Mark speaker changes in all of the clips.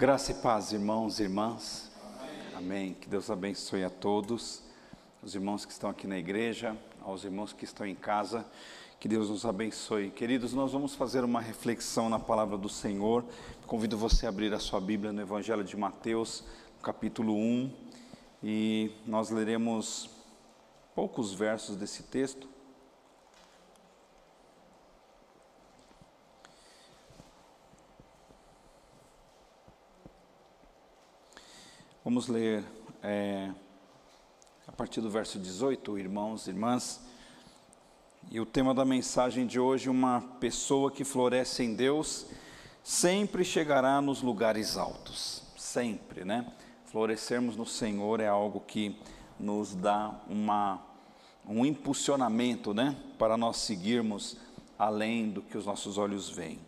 Speaker 1: Graça e paz, irmãos e irmãs. Amém. Amém. Que Deus abençoe a todos, os irmãos que estão aqui na igreja, aos irmãos que estão em casa. Que Deus nos abençoe. Queridos, nós vamos fazer uma reflexão na palavra do Senhor. Convido você a abrir a sua Bíblia no Evangelho de Mateus, capítulo 1, e nós leremos poucos versos desse texto. Vamos ler é, a partir do verso 18, irmãos e irmãs. E o tema da mensagem de hoje: uma pessoa que floresce em Deus sempre chegará nos lugares altos. Sempre, né? Florescermos no Senhor é algo que nos dá uma, um impulsionamento, né? Para nós seguirmos além do que os nossos olhos veem.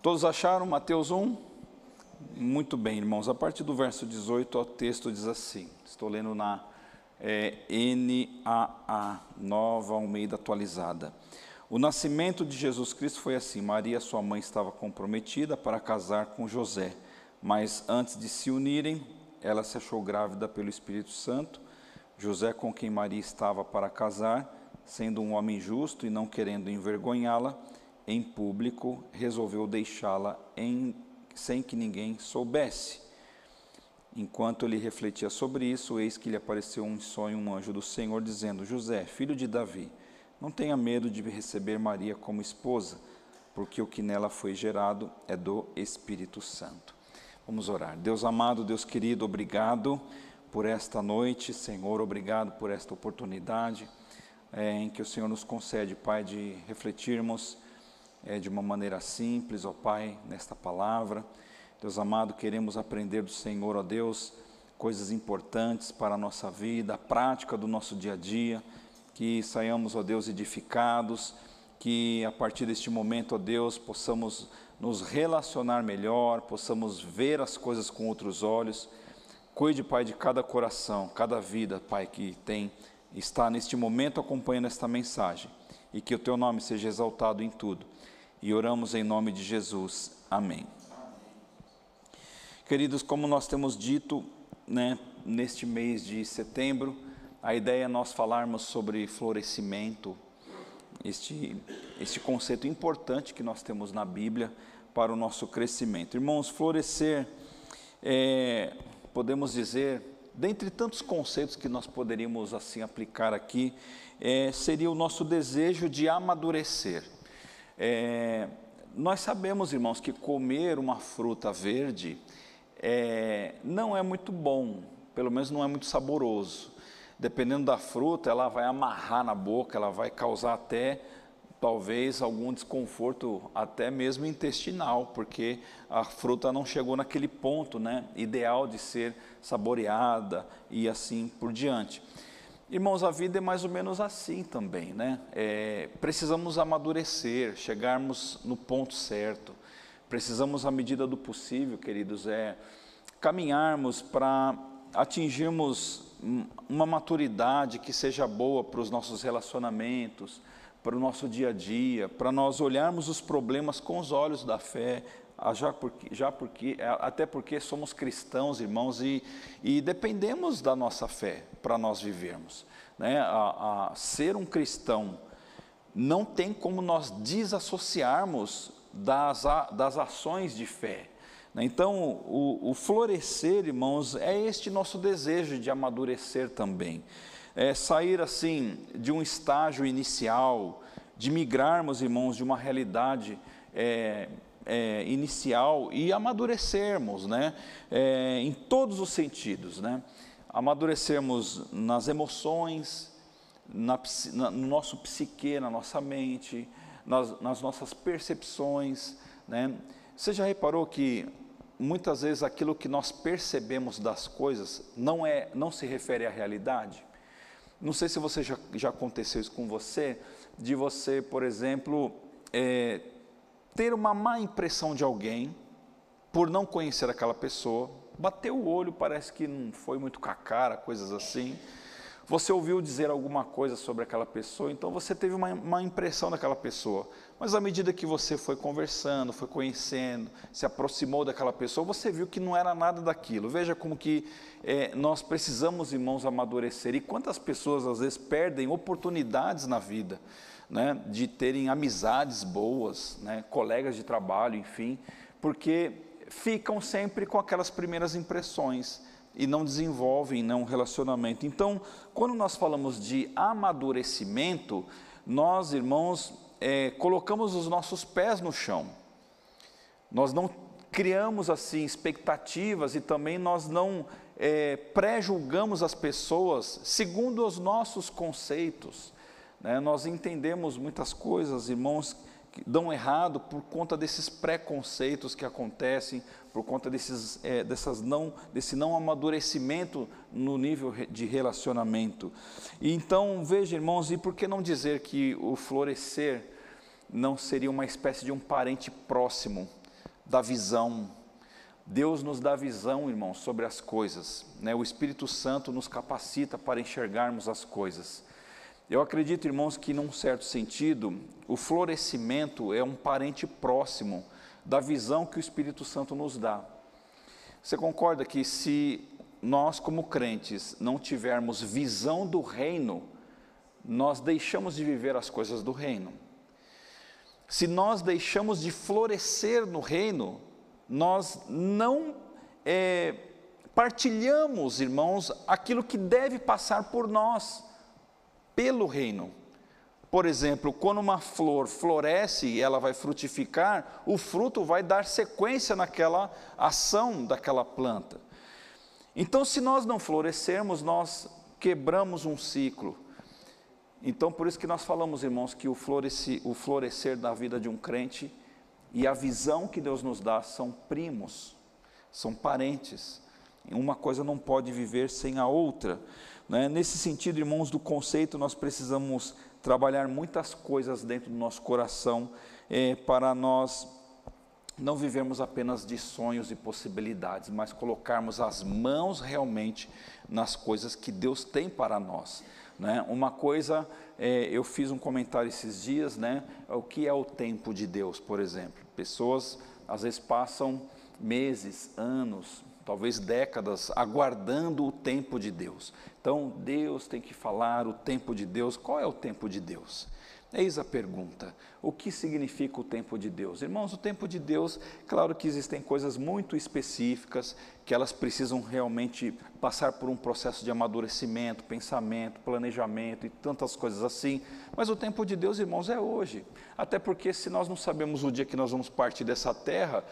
Speaker 1: Todos acharam Mateus 1? Muito bem, irmãos. A partir do verso 18, o texto diz assim: estou lendo na é, NAA, Nova Almeida Atualizada. O nascimento de Jesus Cristo foi assim: Maria, sua mãe, estava comprometida para casar com José, mas antes de se unirem, ela se achou grávida pelo Espírito Santo. José, com quem Maria estava para casar, sendo um homem justo e não querendo envergonhá-la em público, resolveu deixá-la em sem que ninguém soubesse. Enquanto ele refletia sobre isso, eis que lhe apareceu um sonho um anjo do Senhor, dizendo: José, filho de Davi, não tenha medo de receber Maria como esposa, porque o que nela foi gerado é do Espírito Santo. Vamos orar. Deus amado, Deus querido, obrigado por esta noite, Senhor, obrigado por esta oportunidade é, em que o Senhor nos concede, Pai, de refletirmos é, de uma maneira simples, ó Pai, nesta palavra. Deus amado, queremos aprender do Senhor, ó Deus, coisas importantes para a nossa vida, a prática do nosso dia a dia, que saiamos, ó Deus, edificados, que a partir deste momento, ó Deus, possamos nos relacionar melhor, possamos ver as coisas com outros olhos. Cuide, Pai, de cada coração, cada vida, Pai, que tem está neste momento acompanhando esta mensagem e que o teu nome seja exaltado em tudo e oramos em nome de Jesus. Amém. Queridos, como nós temos dito, né, neste mês de setembro, a ideia é nós falarmos sobre florescimento, este, este conceito importante que nós temos na Bíblia para o nosso crescimento. Irmãos, florescer, é, podemos dizer, dentre tantos conceitos que nós poderíamos assim aplicar aqui, é, seria o nosso desejo de amadurecer. É, nós sabemos, irmãos, que comer uma fruta verde é, não é muito bom, pelo menos não é muito saboroso. Dependendo da fruta, ela vai amarrar na boca, ela vai causar até talvez algum desconforto até mesmo intestinal, porque a fruta não chegou naquele ponto, né, ideal de ser saboreada e assim por diante. Irmãos, a vida é mais ou menos assim também, né? É, precisamos amadurecer, chegarmos no ponto certo. Precisamos, à medida do possível, queridos, é caminharmos para atingirmos uma maturidade que seja boa para os nossos relacionamentos, para o nosso dia a dia, para nós olharmos os problemas com os olhos da fé, já porque, já porque, é, até porque somos cristãos, irmãos, e, e dependemos da nossa fé para nós vivermos. Né? A, a, ser um cristão não tem como nós desassociarmos das, das ações de fé. Né? Então, o, o, florescer, irmãos, é este nosso desejo de amadurecer também. É sair assim de um estágio inicial, de migrarmos, irmãos, de uma realidade é, é, inicial e amadurecermos, né? É, em todos os sentidos, né? Amadurecermos nas emoções, na, na, no nosso psique, na nossa mente, nas, nas nossas percepções, né? Você já reparou que muitas vezes aquilo que nós percebemos das coisas não é, não se refere à realidade? Não sei se você já, já aconteceu isso com você, de você, por exemplo, é, ter uma má impressão de alguém por não conhecer aquela pessoa, bater o olho, parece que não foi muito com a cara, coisas assim, você ouviu dizer alguma coisa sobre aquela pessoa, então você teve uma, uma, impressão daquela pessoa. Mas à medida que você foi conversando, foi conhecendo, se aproximou daquela pessoa, você viu que não era nada daquilo. Veja como que é, nós precisamos, irmãos, amadurecer. E quantas pessoas às vezes perdem oportunidades na vida, né, de terem amizades boas, né, colegas de trabalho, enfim, porque ficam sempre com aquelas primeiras impressões e não desenvolvem né, um relacionamento. Então, quando nós falamos de amadurecimento, nós, irmãos, é, colocamos os nossos pés no chão. Nós não criamos assim expectativas e também nós não é, pré-julgamos as pessoas segundo os nossos conceitos. Né? Nós entendemos muitas coisas, irmãos, que dão errado por conta desses preconceitos que acontecem, por conta desses, é, dessas não, desse não amadurecimento no nível de relacionamento. E então, veja, irmãos, e por que não dizer que o florescer não seria uma espécie de um parente próximo da visão? Deus nos dá visão, irmãos, sobre as coisas. Né? O Espírito Santo nos capacita para enxergarmos as coisas. Eu acredito, irmãos, que num certo sentido, o florescimento é um parente próximo da visão que o Espírito Santo nos dá. Você concorda que se nós, como crentes, não tivermos visão do reino, nós deixamos de viver as coisas do reino. Se nós deixamos de florescer no reino, nós não é, partilhamos, irmãos, aquilo que deve passar por nós, pelo reino. Por exemplo, quando uma flor floresce e ela vai frutificar, o fruto vai dar sequência naquela ação daquela planta. Então, se nós não florescermos, nós quebramos um ciclo. Então, por isso que nós falamos, irmãos, que o o florescer da vida de um crente e a visão que Deus nos dá são primos, são parentes. Uma coisa não pode viver sem a outra. Né? Nesse sentido, irmãos, do conceito, nós precisamos trabalhar muitas coisas dentro do nosso coração é, para nós não vivermos apenas de sonhos e possibilidades, mas colocarmos as mãos realmente nas coisas que Deus tem para nós. Né? Uma coisa, é, eu fiz um comentário esses dias, né? o que é o tempo de Deus, por exemplo. Pessoas às vezes passam meses, anos, talvez décadas, aguardando o tempo de Deus. Então, Deus tem que falar o tempo de Deus. Qual é o tempo de Deus? Eis a pergunta: o que significa o tempo de Deus? Irmãos, o tempo de Deus, claro que existem coisas muito específicas que elas precisam realmente passar por um processo de amadurecimento, pensamento, planejamento e tantas coisas assim. Mas o tempo de Deus, irmãos, é hoje. Até porque se nós não sabemos o dia que nós vamos partir dessa terra,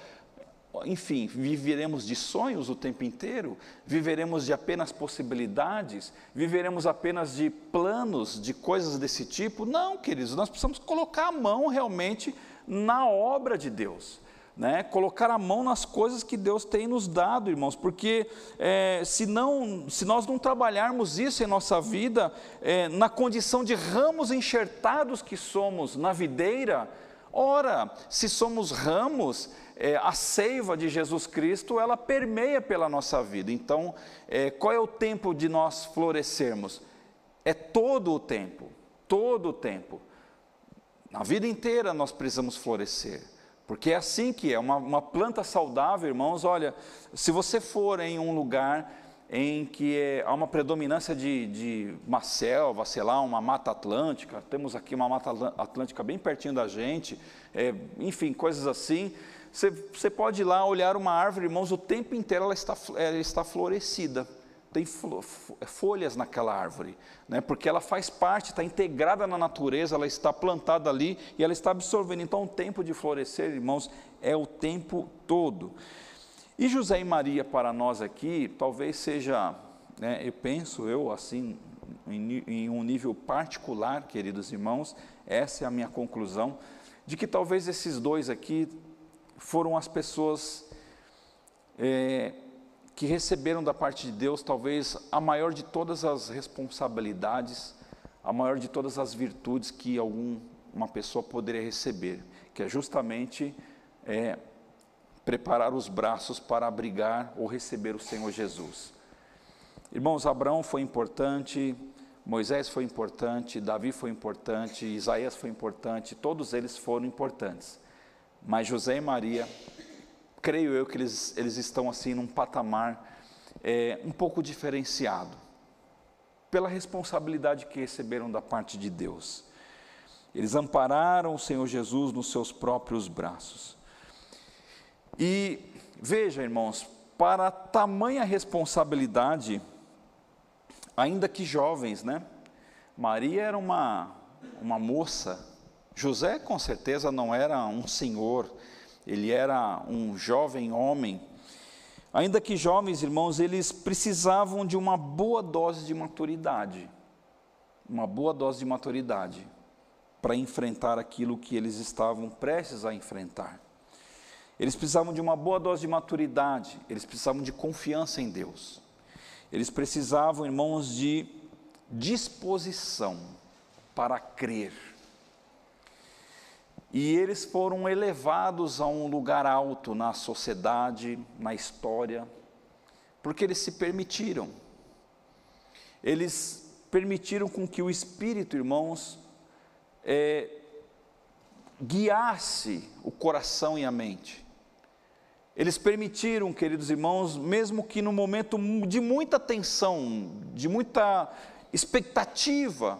Speaker 1: enfim, viveremos de sonhos o tempo inteiro? Viveremos de apenas possibilidades? Viveremos apenas de planos, de coisas desse tipo? Não, queridos, nós precisamos colocar a mão realmente na obra de Deus. Né? Colocar a mão nas coisas que Deus tem nos dado, irmãos, porque é, se, não, se nós não trabalharmos isso em nossa vida, é, na condição de ramos enxertados que somos na videira, ora, se somos ramos, é, a seiva de Jesus Cristo, ela permeia pela nossa vida. Então, é, qual é o tempo de nós florescermos? É todo o tempo, todo o tempo. Na vida inteira nós precisamos florescer. Porque é assim que é, uma, uma planta saudável, irmãos, olha, se você for em um lugar em que é, há uma predominância de, de uma selva, sei lá, uma mata atlântica, temos aqui uma mata atlântica bem pertinho da gente, é, enfim, coisas assim, você, pode ir lá olhar uma árvore, irmãos, o tempo inteiro ela está, ela está florescida. Tem folhas naquela árvore, né? porque ela faz parte, está integrada na natureza, ela está plantada ali e ela está absorvendo. Então, o tempo de florescer, irmãos, é o tempo todo. E José e Maria, para nós aqui, talvez seja, né, eu penso, eu assim, em, em um nível particular, queridos irmãos, essa é a minha conclusão, de que talvez esses dois aqui foram as pessoas é, que receberam da parte de Deus talvez a maior de todas as responsabilidades, a maior de todas as virtudes que algum, uma pessoa poderia receber, que é justamente é, preparar os braços para abrigar ou receber o Senhor Jesus. Irmãos, Abraão foi importante, Moisés foi importante, Davi foi importante, Isaías foi importante, todos eles foram importantes. Mas José e Maria, creio eu que eles, eles estão assim num patamar é, um pouco diferenciado, pela responsabilidade que receberam da parte de Deus. Eles ampararam o Senhor Jesus nos seus próprios braços. E veja, irmãos, para tamanha responsabilidade, ainda que jovens, né? Maria era uma, uma moça, José com certeza não era um senhor, ele era um jovem homem. Ainda que jovens, irmãos, eles precisavam de uma boa dose de maturidade, uma boa dose de maturidade para enfrentar aquilo que eles estavam prestes a enfrentar. Eles precisavam de uma boa dose de maturidade, eles precisavam de confiança em Deus. Eles precisavam, irmãos, de disposição para crer. E eles foram elevados a um lugar alto na sociedade, na história, porque eles se permitiram. Eles permitiram com que o Espírito, irmãos, é, guiasse o coração e a mente. Eles permitiram, queridos irmãos, mesmo que no momento de muita tensão, de muita expectativa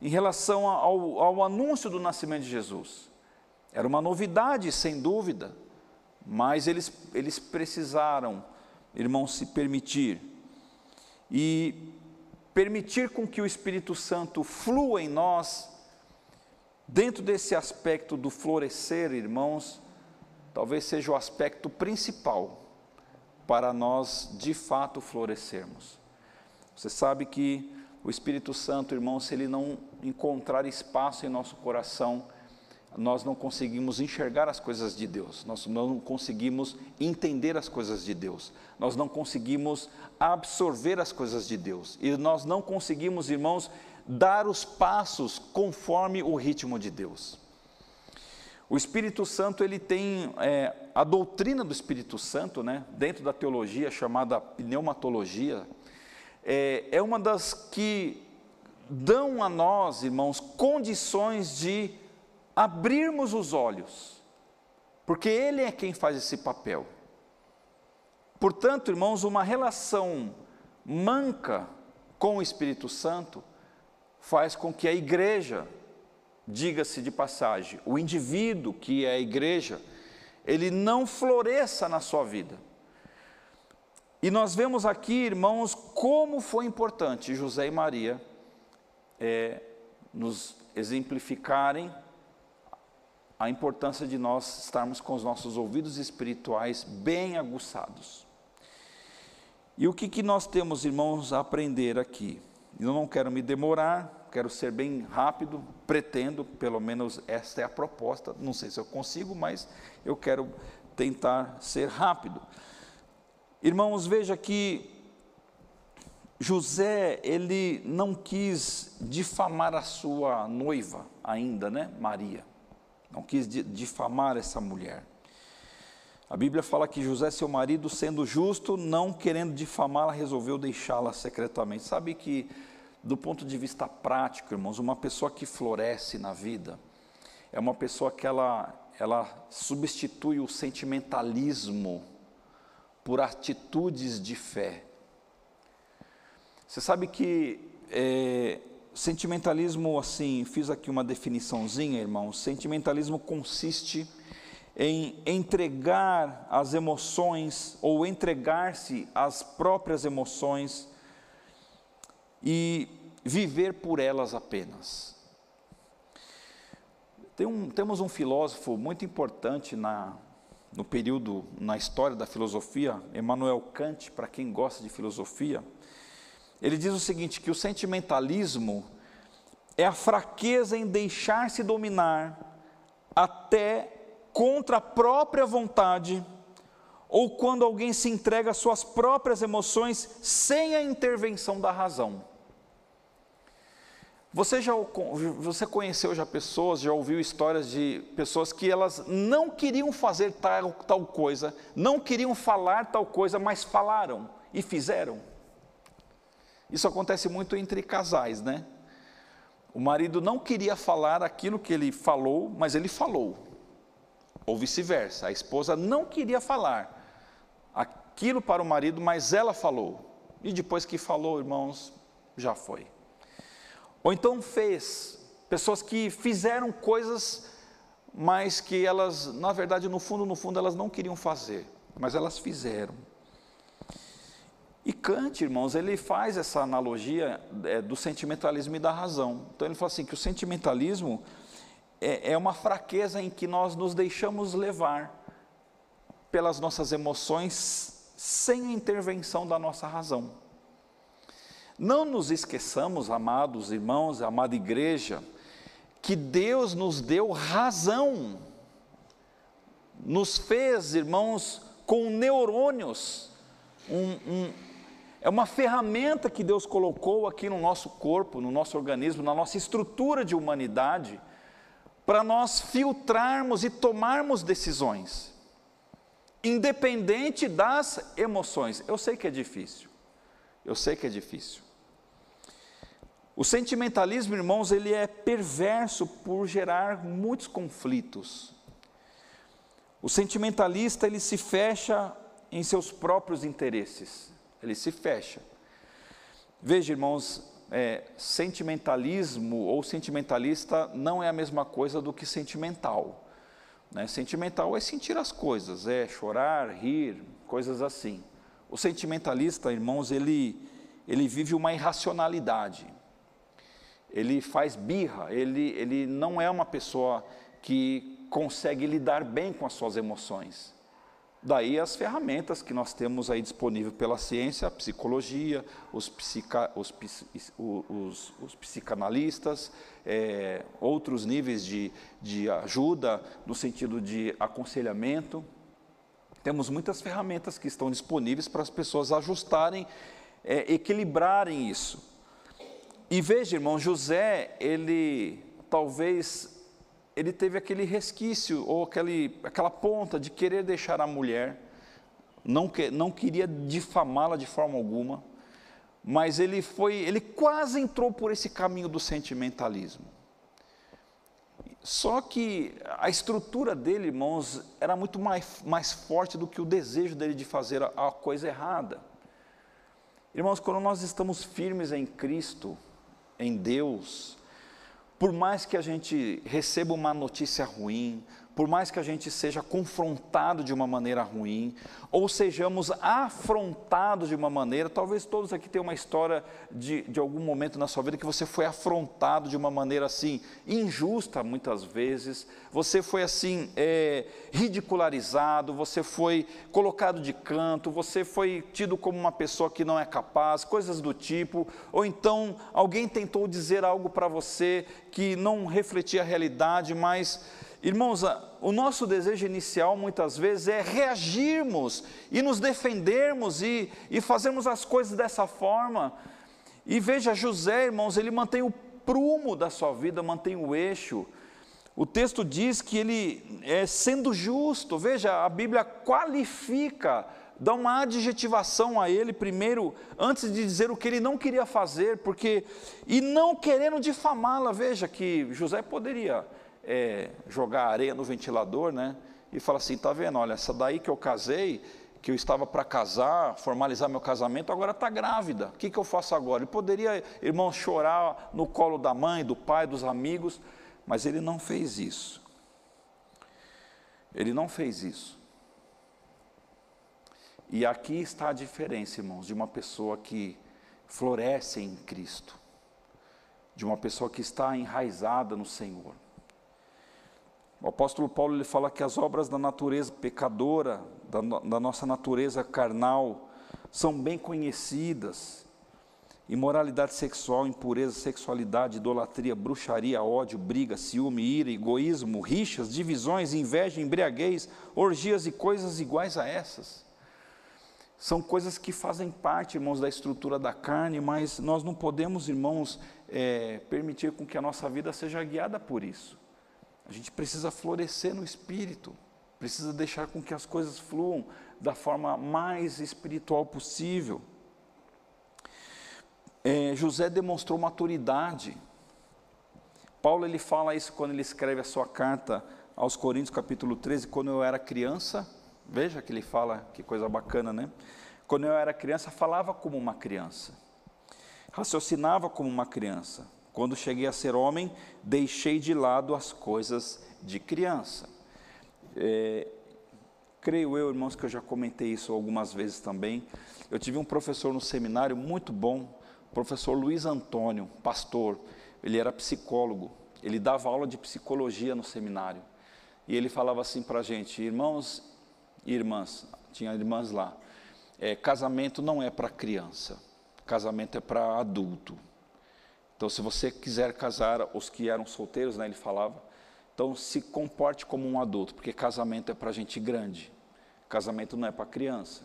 Speaker 1: em relação ao, ao anúncio do nascimento de Jesus. Era uma novidade, sem dúvida, mas eles, eles precisaram, irmãos, se permitir. E permitir com que o Espírito Santo flua em nós Dentro desse aspecto do florescer, irmãos, talvez seja o aspecto principal para nós de fato florescermos. Você sabe que o Espírito Santo, irmão, se ele não encontrar espaço em nosso coração, nós não conseguimos enxergar as coisas de Deus, nós não conseguimos entender as coisas de Deus, nós não conseguimos absorver as coisas de Deus, e nós não conseguimos, irmãos, dar os passos conforme o ritmo de Deus. O Espírito Santo ele tem é, a doutrina do Espírito Santo, né, dentro da teologia chamada pneumatologia, é, é uma das que dão a nós, irmãos, condições de abrirmos os olhos, porque Ele é quem faz esse papel. Portanto, irmãos, uma relação manca com o Espírito Santo faz com que a igreja, diga-se de passagem, o indivíduo que é a igreja, ele não floresça na sua vida. E nós vemos aqui, irmãos, como foi importante José e Maria é, nos exemplificarem a importância de nós estarmos com os nossos ouvidos espirituais bem aguçados. E o que, que nós temos, irmãos, a aprender aqui? Eu não quero me demorar, quero ser bem rápido, pretendo, pelo menos esta é a proposta. Não sei se eu consigo, mas eu quero tentar ser rápido. Irmãos, veja que José, ele não quis difamar a sua noiva ainda, né, Maria. Não quis difamar essa mulher. A Bíblia fala que José, seu marido, sendo justo, não querendo difamá-la, resolveu deixá-la secretamente. Sabe que, do ponto de vista prático, irmãos, uma pessoa que floresce na vida é uma pessoa que ela, ela substitui o sentimentalismo por atitudes de fé. Você sabe que é, sentimentalismo, assim, fiz aqui uma definiçãozinha, irmão. Sentimentalismo consiste em entregar as emoções ou entregar-se às próprias emoções e viver por elas apenas. Tem um, temos um filósofo muito importante na, no período, na história da filosofia, Emmanuel Kant, para quem gosta de filosofia, ele diz o seguinte: que o sentimentalismo é a fraqueza em deixar-se dominar até contra a própria vontade, ou quando alguém se entrega às suas próprias emoções sem a intervenção da razão. Você já você conheceu já pessoas, já ouviu histórias de pessoas que elas não queriam fazer tal, tal coisa, não queriam falar tal coisa, mas falaram e fizeram. Isso acontece muito entre casais, né? O marido não queria falar aquilo que ele falou, mas ele falou. Ou vice-versa. A esposa não queria falar aquilo para o marido, mas ela falou. E depois que falou, irmãos, já foi. Ou então fez. Pessoas que fizeram coisas, mas que elas, na verdade, no fundo, no fundo, elas não queriam fazer, mas elas fizeram. E Kant, irmãos, ele faz essa analogia é, do sentimentalismo e da razão. Então ele fala assim que o sentimentalismo é, é uma fraqueza em que nós nos deixamos levar pelas nossas emoções sem a intervenção da nossa razão. Não nos esqueçamos, amados irmãos, amada igreja, que Deus nos deu razão, nos fez, irmãos, com neurônios, um, um, é uma ferramenta que Deus colocou aqui no nosso corpo, no nosso organismo, na nossa estrutura de humanidade, para nós filtrarmos e tomarmos decisões, independente das emoções. Eu sei que é difícil, eu sei que é difícil. O sentimentalismo, irmãos, ele é perverso por gerar muitos conflitos. O sentimentalista, ele se fecha em seus próprios interesses ele se fecha. Veja, irmãos, é, sentimentalismo ou sentimentalista não é a mesma coisa do que sentimental. Né? Sentimental é sentir as coisas, é chorar, rir, coisas assim. O sentimentalista, irmãos, ele, ele vive uma irracionalidade. Ele faz birra, ele, ele não é uma pessoa que consegue lidar bem com as suas emoções. Daí as ferramentas que nós temos aí disponível pela ciência, a psicologia, os, psica, os, os, os psicanalistas, é, outros níveis de, de ajuda no sentido de aconselhamento. Temos muitas ferramentas que estão disponíveis para as pessoas ajustarem, é, equilibrarem isso. E veja, irmão, José, ele talvez ele teve aquele resquício ou aquele, aquela ponta de querer deixar a mulher, não, que, não queria difamá-la de forma alguma, mas ele foi, ele quase entrou por esse caminho do sentimentalismo. Só que a estrutura dele, irmãos, era muito mais, mais forte do que o desejo dele de fazer a, a coisa errada. Irmãos, quando nós estamos firmes em Cristo, em Deus, por mais que a gente receba uma notícia ruim, por mais que a gente seja confrontado de uma maneira ruim, ou sejamos afrontados de uma maneira, talvez todos aqui tenham uma história de, de algum momento na sua vida que você foi afrontado de uma maneira assim, injusta muitas vezes, você foi assim, é, ridicularizado, você foi colocado de canto, você foi tido como uma pessoa que não é capaz, coisas do tipo, ou então alguém tentou dizer algo para você que não refletia a realidade, mas Irmãos, o nosso desejo inicial muitas vezes é reagirmos e nos defendermos e, e fazermos as coisas dessa forma. E veja, José, irmãos, ele mantém o prumo da sua vida, mantém o eixo. O texto diz que ele é sendo justo, veja, a Bíblia qualifica, dá uma adjetivação a ele primeiro, antes de dizer o que ele não queria fazer, porque, e não querendo difamá-la, veja que José poderia é, jogar areia no ventilador, né? E fala assim, tá vendo? Olha, essa daí que eu casei, que eu estava para casar, formalizar meu casamento, agora está grávida. O que, que eu faço agora? Ele poderia, irmão, chorar no colo da mãe, do pai, dos amigos, mas ele não fez isso. Ele não fez isso. E aqui está a diferença, irmãos, de uma pessoa que floresce em Cristo, de uma pessoa que está enraizada no Senhor. O apóstolo Paulo ele fala que as obras da natureza pecadora, da, da nossa natureza carnal, são bem conhecidas. Imoralidade sexual, impureza, sexualidade, idolatria, bruxaria, ódio, briga, ciúme, ira, egoísmo, rixas, divisões, inveja, embriaguez, orgias e coisas iguais a essas. São coisas que fazem parte, irmãos, da estrutura da carne, mas nós não podemos, irmãos, é, permitir com que a nossa vida seja guiada por isso. A gente precisa florescer no espírito, precisa deixar com que as coisas fluam da forma mais espiritual possível. é, José demonstrou maturidade. Paulo ele fala isso quando ele escreve a sua carta aos Coríntios, capítulo 13, quando eu era criança. Veja que ele fala, que coisa bacana, né? Quando eu era criança, falava como uma criança, raciocinava como uma criança. Quando cheguei a ser homem, deixei de lado as coisas de criança. É, creio eu, irmãos, que eu já comentei isso algumas vezes também. Eu tive um professor no seminário muito bom, professor Luiz Antônio, pastor. Ele era psicólogo, ele dava aula de psicologia no seminário. E ele falava assim para a gente, irmãos e irmãs, tinha irmãs lá, é, casamento não é para criança, casamento é para adulto. Então, se você quiser casar, os que eram solteiros, né, ele falava, então se comporte como um adulto, porque casamento é para gente grande, casamento não é para criança.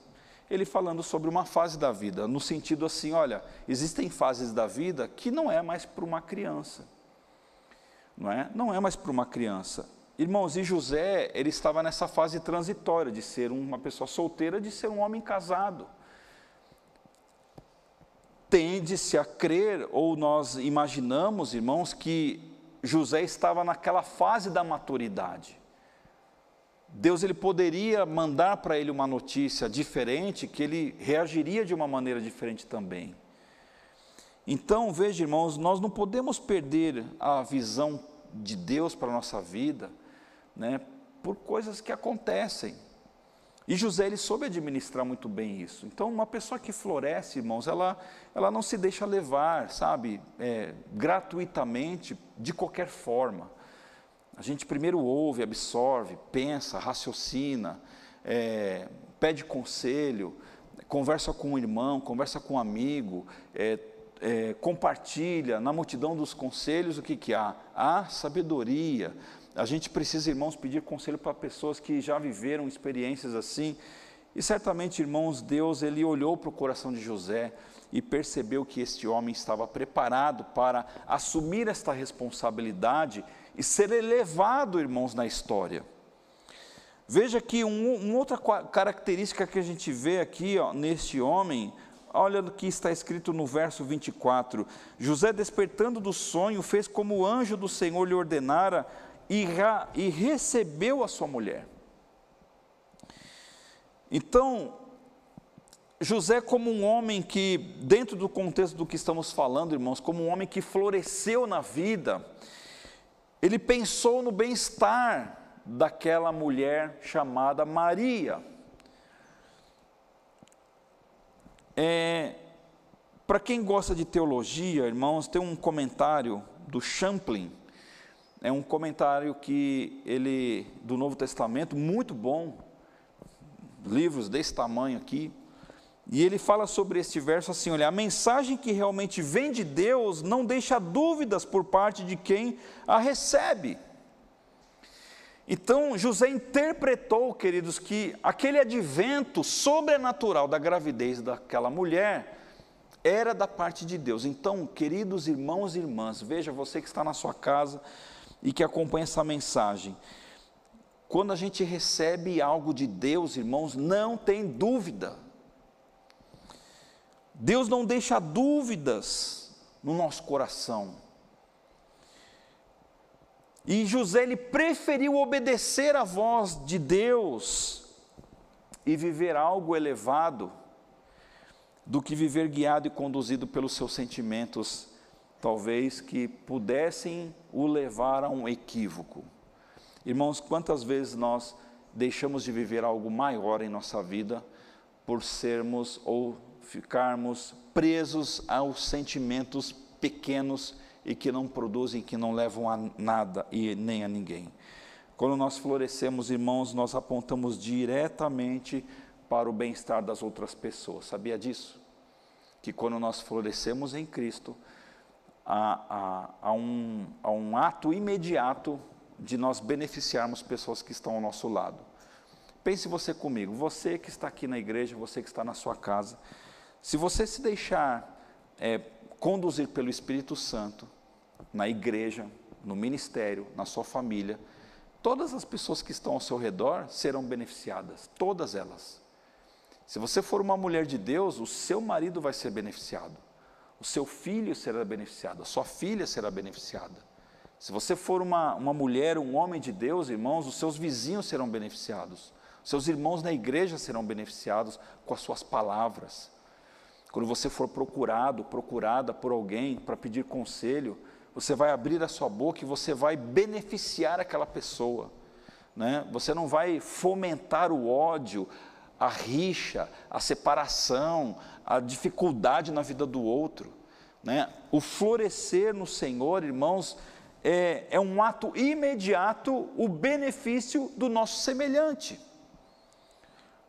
Speaker 1: Ele falando sobre uma fase da vida, no sentido assim, olha, existem fases da vida que não é mais para uma criança, não é? Não é mais para uma criança. Irmãos, e José, ele estava nessa fase transitória de ser uma pessoa solteira, de ser um homem casado. Tende-se a crer, ou nós imaginamos, irmãos, que José estava naquela fase da maturidade. Deus ele poderia mandar para ele uma notícia diferente, que ele reagiria de uma maneira diferente também. Então, veja, irmãos, nós não podemos perder a visão de Deus para a nossa vida, né, por coisas que acontecem. E José ele soube administrar muito bem isso. Então, uma pessoa que floresce, irmãos, ela, ela não se deixa levar, sabe, é, gratuitamente, de qualquer forma. A gente primeiro ouve, absorve, pensa, raciocina, é, pede conselho, conversa com um irmão, conversa com um amigo, é, é, compartilha na multidão dos conselhos o que, que há? Há sabedoria, a gente precisa, irmãos, pedir conselho para pessoas que já viveram experiências assim. E certamente, irmãos, Deus ele olhou para o coração de José e percebeu que este homem estava preparado para assumir esta responsabilidade e ser elevado, irmãos, na história. Veja que um, uma outra característica que a gente vê aqui ó, neste homem, olha o que está escrito no verso 24: José, despertando do sonho, fez como o anjo do Senhor lhe ordenara e, e recebeu a sua mulher. Então, José, como um homem que, dentro do contexto do que estamos falando, irmãos, como um homem que floresceu na vida, ele pensou no bem-estar daquela mulher chamada Maria. É, Para quem gosta de teologia, irmãos, tem um comentário do Champlin, é um comentário que ele do Novo Testamento muito bom, livros desse tamanho aqui, e ele fala sobre este verso assim: olha, a mensagem que realmente vem de Deus não deixa dúvidas por parte de quem a recebe. Então, José interpretou, queridos, que aquele advento sobrenatural da gravidez daquela mulher era da parte de Deus. Então, queridos irmãos e irmãs, veja você que está na sua casa, e que acompanha essa mensagem. Quando a gente recebe algo de Deus, irmãos, não tem dúvida. Deus não deixa dúvidas no nosso coração. E José ele preferiu obedecer à voz de Deus e viver algo elevado do que viver guiado e conduzido pelos seus sentimentos talvez que pudessem o levar a um equívoco. Irmãos, quantas vezes nós deixamos de viver algo maior em nossa vida por sermos ou ficarmos presos aos sentimentos pequenos e que não produzem, que não levam a nada e nem a ninguém. Quando nós florescemos, irmãos, nós apontamos diretamente para o bem-estar das outras pessoas. Sabia disso? Que quando nós florescemos em Cristo, a, a, a, um, a um ato imediato de nós beneficiarmos pessoas que estão ao nosso lado. Pense você comigo, você que está aqui na igreja, você que está na sua casa, se você se deixar é, conduzir pelo Espírito Santo, na igreja, no ministério, na sua família, todas as pessoas que estão ao seu redor serão beneficiadas, todas elas. Se você for uma mulher de Deus, o seu marido vai ser beneficiado o seu filho será beneficiado, a sua filha será beneficiada. Se você for uma, uma mulher, um homem de Deus, irmãos, os seus vizinhos serão beneficiados, seus irmãos na igreja serão beneficiados com as suas palavras. Quando você for procurado, procurada por alguém para pedir conselho, você vai abrir a sua boca e você vai beneficiar aquela pessoa. Né? Você não vai fomentar o ódio, a rixa, a separação, a dificuldade na vida do outro. Né? O florescer no Senhor, irmãos, é, é um ato imediato, o benefício do nosso semelhante.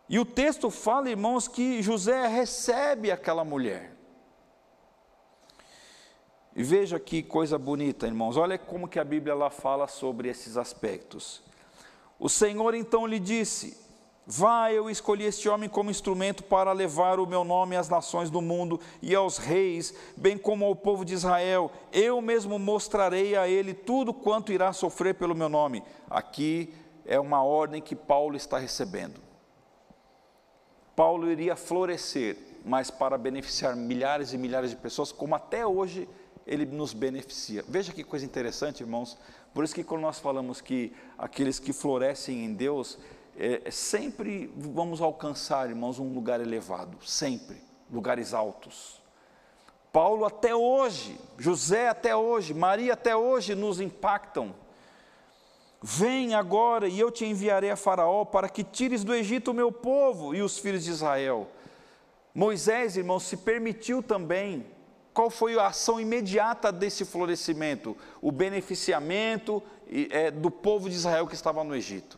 Speaker 1: E o texto fala, irmãos, que José recebe aquela mulher. E veja que coisa bonita, irmãos. Olha como que a Bíblia lá fala sobre esses aspectos. O Senhor então lhe disse: Vá, eu escolhi este homem como instrumento para levar o meu nome às nações do mundo e aos reis, bem como ao povo de Israel. Eu mesmo mostrarei a ele tudo quanto irá sofrer pelo meu nome. Aqui é uma ordem que Paulo está recebendo. Paulo iria florescer, mas para beneficiar milhares e milhares de pessoas, como até hoje ele nos beneficia. Veja que coisa interessante, irmãos. Por isso que quando nós falamos que aqueles que florescem em Deus, é, é, sempre vamos alcançar, irmãos, um lugar elevado, sempre, lugares altos. Paulo até hoje, José até hoje, Maria até hoje nos impactam. Vem agora e eu te enviarei a Faraó para que tires do Egito o meu povo e os filhos de Israel. Moisés, irmãos, se permitiu também. Qual foi a ação imediata desse florescimento? O beneficiamento é, do povo de Israel que estava no Egito.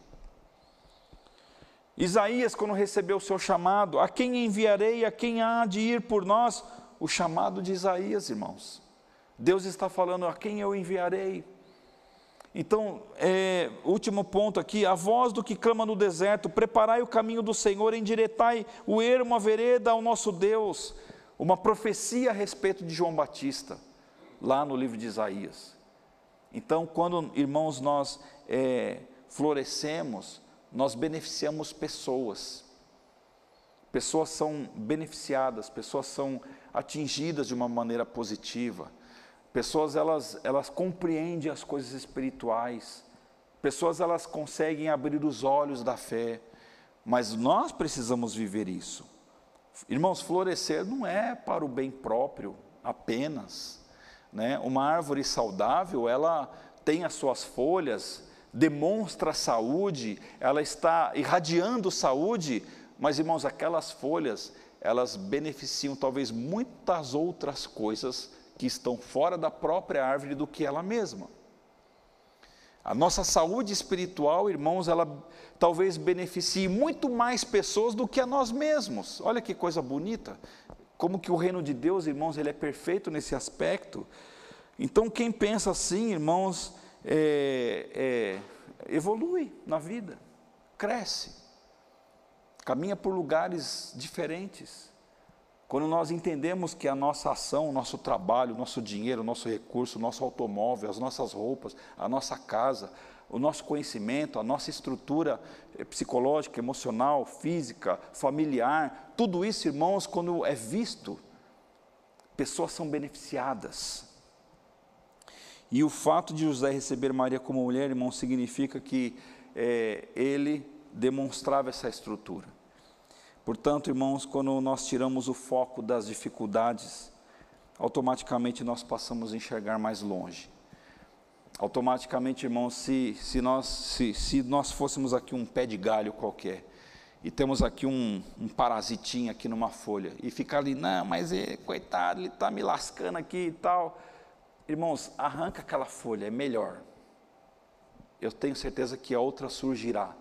Speaker 1: Isaías, quando recebeu o seu chamado, a quem enviarei, a quem há de ir por nós? O chamado de Isaías, irmãos. Deus está falando a quem eu enviarei. Então, é, último ponto aqui: a voz do que clama no deserto, preparai o caminho do Senhor, endireitai o ermo, a vereda ao nosso Deus. Uma profecia a respeito de João Batista, lá no livro de Isaías. Então, quando, irmãos, nós é, florescemos, nós beneficiamos pessoas. Pessoas são beneficiadas, pessoas são atingidas de uma maneira positiva. Pessoas elas elas compreendem as coisas espirituais. Pessoas elas conseguem abrir os olhos da fé. Mas nós precisamos viver isso. Irmãos, florescer não é para o bem próprio apenas, né? Uma árvore saudável, ela tem as suas folhas, demonstra saúde, ela está irradiando saúde, mas irmãos, aquelas folhas, elas beneficiam talvez muitas outras coisas que estão fora da própria árvore do que ela mesma. A nossa saúde espiritual, irmãos, ela talvez beneficie muito mais pessoas do que a nós mesmos. Olha que coisa bonita. Como que o reino de Deus, irmãos, ele é perfeito nesse aspecto. Então, quem pensa assim, irmãos, é, é, evolui na vida, cresce, caminha por lugares diferentes. Quando nós entendemos que a nossa ação, o nosso trabalho, o nosso dinheiro, o nosso recurso, o nosso automóvel, as nossas roupas, a nossa casa, o nosso conhecimento, a nossa estrutura eh, psicológica, emocional, física, familiar, tudo isso, irmãos, quando é visto, pessoas são beneficiadas. E o fato de José receber Maria como mulher, irmão, significa que é, ele demonstrava essa estrutura. Portanto, irmãos, quando nós tiramos o foco das dificuldades, automaticamente nós passamos a enxergar mais longe. Automaticamente, irmãos, se, se, nós, se, se nós fôssemos aqui um pé de galho qualquer, e temos aqui um, um parasitinho aqui numa folha, e ficar ali, não, mas ele, coitado, ele está me lascando aqui e tal Irmãos, arranca aquela folha, é melhor. Eu tenho certeza que a outra surgirá.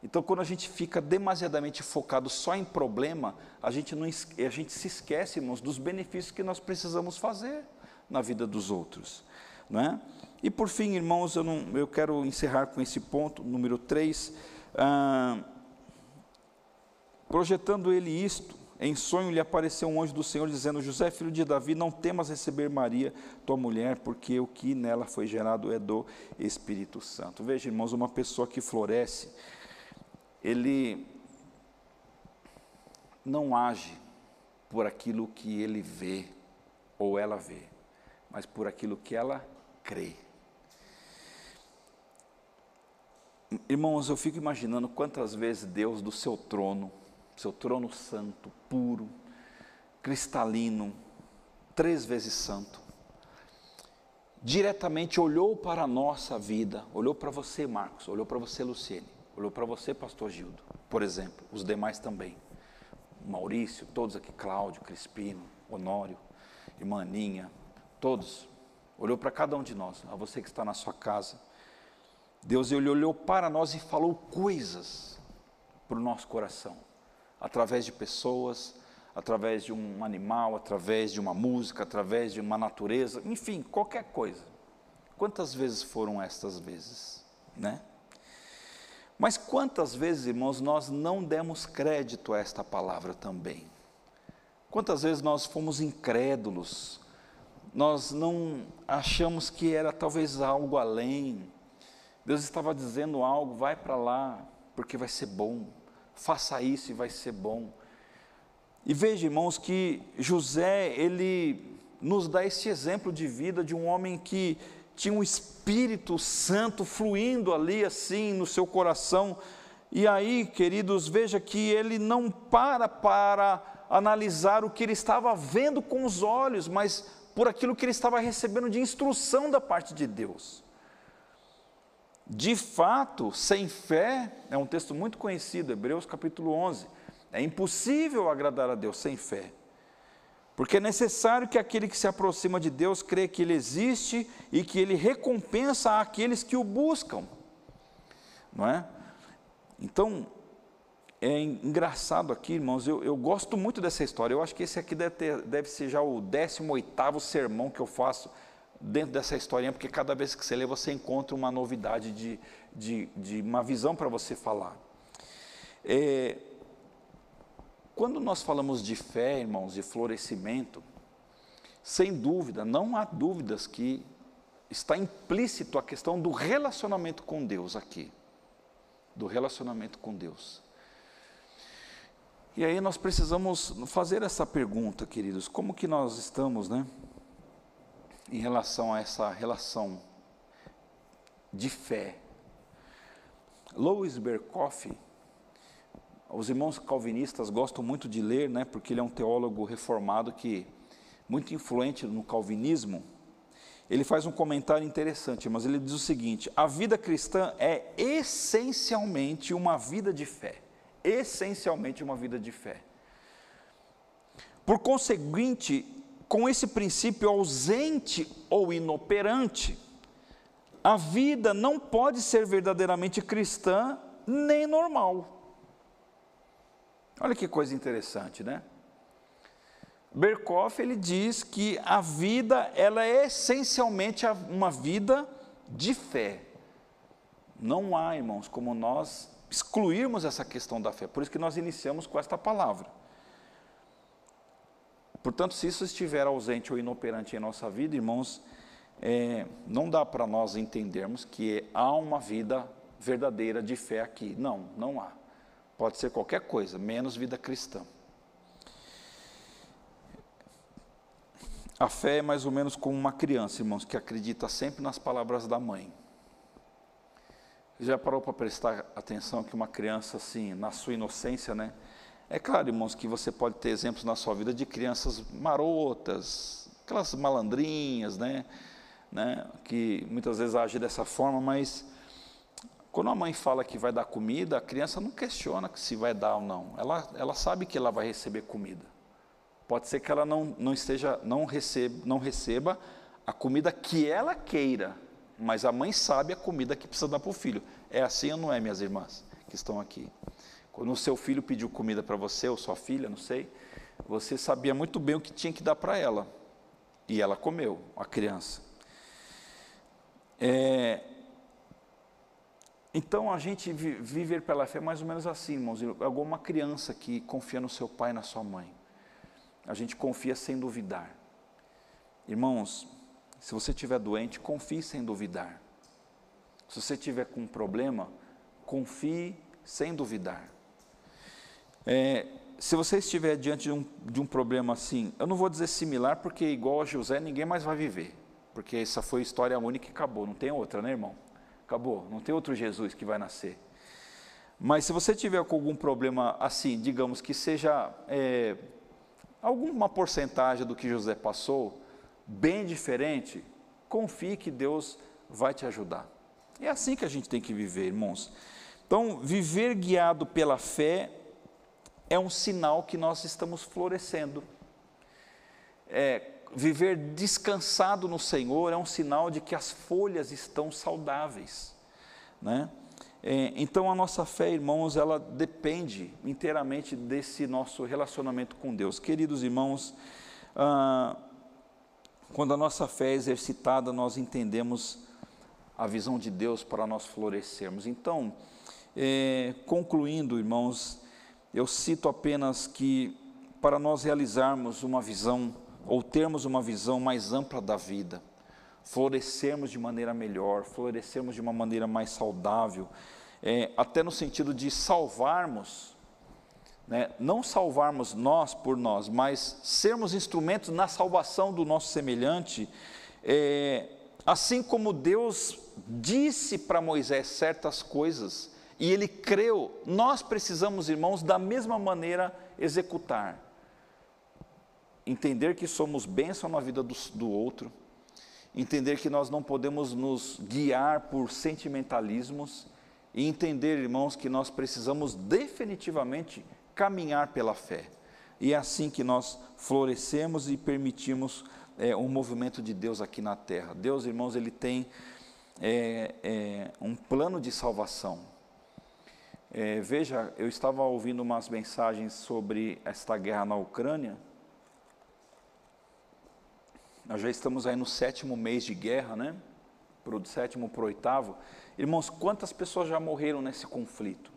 Speaker 1: Então, quando a gente fica demasiadamente focado só em problema, a gente, não, a gente se esquece, irmãos, dos benefícios que nós precisamos fazer na vida dos outros. Não é? E por fim, irmãos, eu, não, eu quero encerrar com esse ponto, número 3. Ah, projetando ele isto, em sonho lhe apareceu um anjo do Senhor dizendo: José, filho de Davi, não temas receber Maria, tua mulher, porque o que nela foi gerado é do Espírito Santo. Veja, irmãos, uma pessoa que floresce, ele não age por aquilo que ele vê, ou ela vê, mas por aquilo que ela crê. Irmãos, eu fico imaginando quantas vezes Deus do seu trono, seu trono santo, puro, cristalino, três vezes santo, diretamente olhou para a nossa vida, olhou para você, Marcos, olhou para você, Luciene, olhou para você, pastor Gildo, por exemplo, os demais também. Maurício, todos aqui, Cláudio, Crispino, Honório, irmã Aninha, todos. Olhou para cada um de nós, a você que está na sua casa Deus ele olhou para nós e falou coisas para o nosso coração, através de pessoas, através de um animal, através de uma música, através de uma natureza, enfim, qualquer coisa. Quantas vezes foram estas vezes, né? Mas quantas vezes, irmãos, nós não demos crédito a esta palavra também? Quantas vezes nós fomos incrédulos, nós não achamos que era talvez algo além, Deus estava dizendo algo, vai para lá, porque vai ser bom. Faça isso e vai ser bom. E veja, irmãos, que José, ele nos dá esse exemplo de vida de um homem que tinha um Espírito Santo fluindo ali assim no seu coração. E aí, queridos, veja que ele não para para analisar o que ele estava vendo com os olhos, mas por aquilo que ele estava recebendo de instrução da parte de Deus. De fato, sem fé, é um texto muito conhecido, Hebreus capítulo 11. É impossível agradar a Deus sem fé. Porque é necessário que aquele que se aproxima de Deus crê que Ele existe e que Ele recompensa aqueles que o buscam. Não é? Então, é engraçado aqui, irmãos, eu, eu gosto muito dessa história. Eu acho que esse aqui deve, ter, deve ser já o 18 sermão que eu faço dentro dessa historinha, porque cada vez que você lê, você encontra uma novidade de, de, de uma visão para você falar. É, quando nós falamos de fé, irmãos, de florescimento, sem dúvida, não há dúvidas que está implícito a questão do relacionamento com Deus aqui. Do relacionamento com Deus. E aí nós precisamos fazer essa pergunta, queridos, como que nós estamos, né? Em relação a essa relação de fé. Louis Berkoff, os irmãos calvinistas gostam muito de ler, né, porque ele é um teólogo reformado que muito influente no calvinismo. Ele faz um comentário interessante, mas ele diz o seguinte: a vida cristã é essencialmente uma vida de fé. Essencialmente uma vida de fé. Por conseguinte, com esse princípio ausente ou inoperante, a vida não pode ser verdadeiramente cristã nem normal. Olha que coisa interessante, né? Berkoff ele diz que a vida ela é essencialmente uma vida de fé. Não há, irmãos, como nós excluirmos essa questão da fé. Por isso que nós iniciamos com esta palavra. Portanto, se isso estiver ausente ou inoperante em nossa vida, irmãos, é, não dá para nós entendermos que há uma vida verdadeira de fé aqui. Não, não há. Pode ser qualquer coisa, menos vida cristã. A fé é mais ou menos como uma criança, irmãos, que acredita sempre nas palavras da mãe. Já parou para prestar atenção que uma criança, assim, na sua inocência, né? É claro, irmãos, que você pode ter exemplos na sua vida de crianças marotas, aquelas malandrinhas, né? né? Que muitas vezes agem dessa forma, mas quando a mãe fala que vai dar comida, a criança não questiona se vai dar ou não. Ela, ela sabe que ela vai receber comida. Pode ser que ela não, não esteja, não receba, não receba a comida que ela queira, mas a mãe sabe a comida que precisa dar para o filho. É assim ou não é, minhas irmãs que estão aqui? Quando o seu filho pediu comida para você, ou sua filha, não sei, você sabia muito bem o que tinha que dar para ela. E ela comeu, a criança. É, então a gente viver pela fé é mais ou menos assim, irmãos. Alguma criança que confia no seu pai e na sua mãe. A gente confia sem duvidar. Irmãos, se você estiver doente, confie sem duvidar. Se você estiver com um problema, confie sem duvidar. É, se você estiver diante de um, de um problema assim, eu não vou dizer similar, porque igual a José ninguém mais vai viver, porque essa foi história única e acabou, não tem outra, né, irmão? Acabou, não tem outro Jesus que vai nascer. Mas se você tiver com algum problema assim, digamos que seja é, alguma porcentagem do que José passou, bem diferente, confie que Deus vai te ajudar. É assim que a gente tem que viver, irmãos. Então, viver guiado pela fé é um sinal que nós estamos florescendo. É, viver descansado no Senhor é um sinal de que as folhas estão saudáveis, né? É, então a nossa fé, irmãos, ela depende inteiramente desse nosso relacionamento com Deus. Queridos irmãos, ah, quando a nossa fé é exercitada, nós entendemos a visão de Deus para nós florescermos. Então, é, concluindo, irmãos, eu cito apenas que para nós realizarmos uma visão ou termos uma visão mais ampla da vida, florescermos de maneira melhor, florescermos de uma maneira mais saudável, é, até no sentido de salvarmos, né, não salvarmos nós por nós, mas sermos instrumentos na salvação do nosso semelhante, é, assim como Deus disse para Moisés certas coisas e ele creu, nós precisamos, irmãos, da mesma maneira executar. Entender que somos bênção na vida do, do outro, entender que nós não podemos nos guiar por sentimentalismos e entender, irmãos, que nós precisamos definitivamente caminhar pela fé. E é assim que nós florescemos e permitimos é, um movimento de Deus aqui na terra. Deus, irmãos, Ele tem é, é, um plano de salvação. É, veja, eu estava ouvindo umas mensagens sobre esta guerra na Ucrânia nós já estamos aí no sétimo mês de guerra, né? Pro sétimo para o oitavo. Irmãos, quantas pessoas já morreram nesse conflito?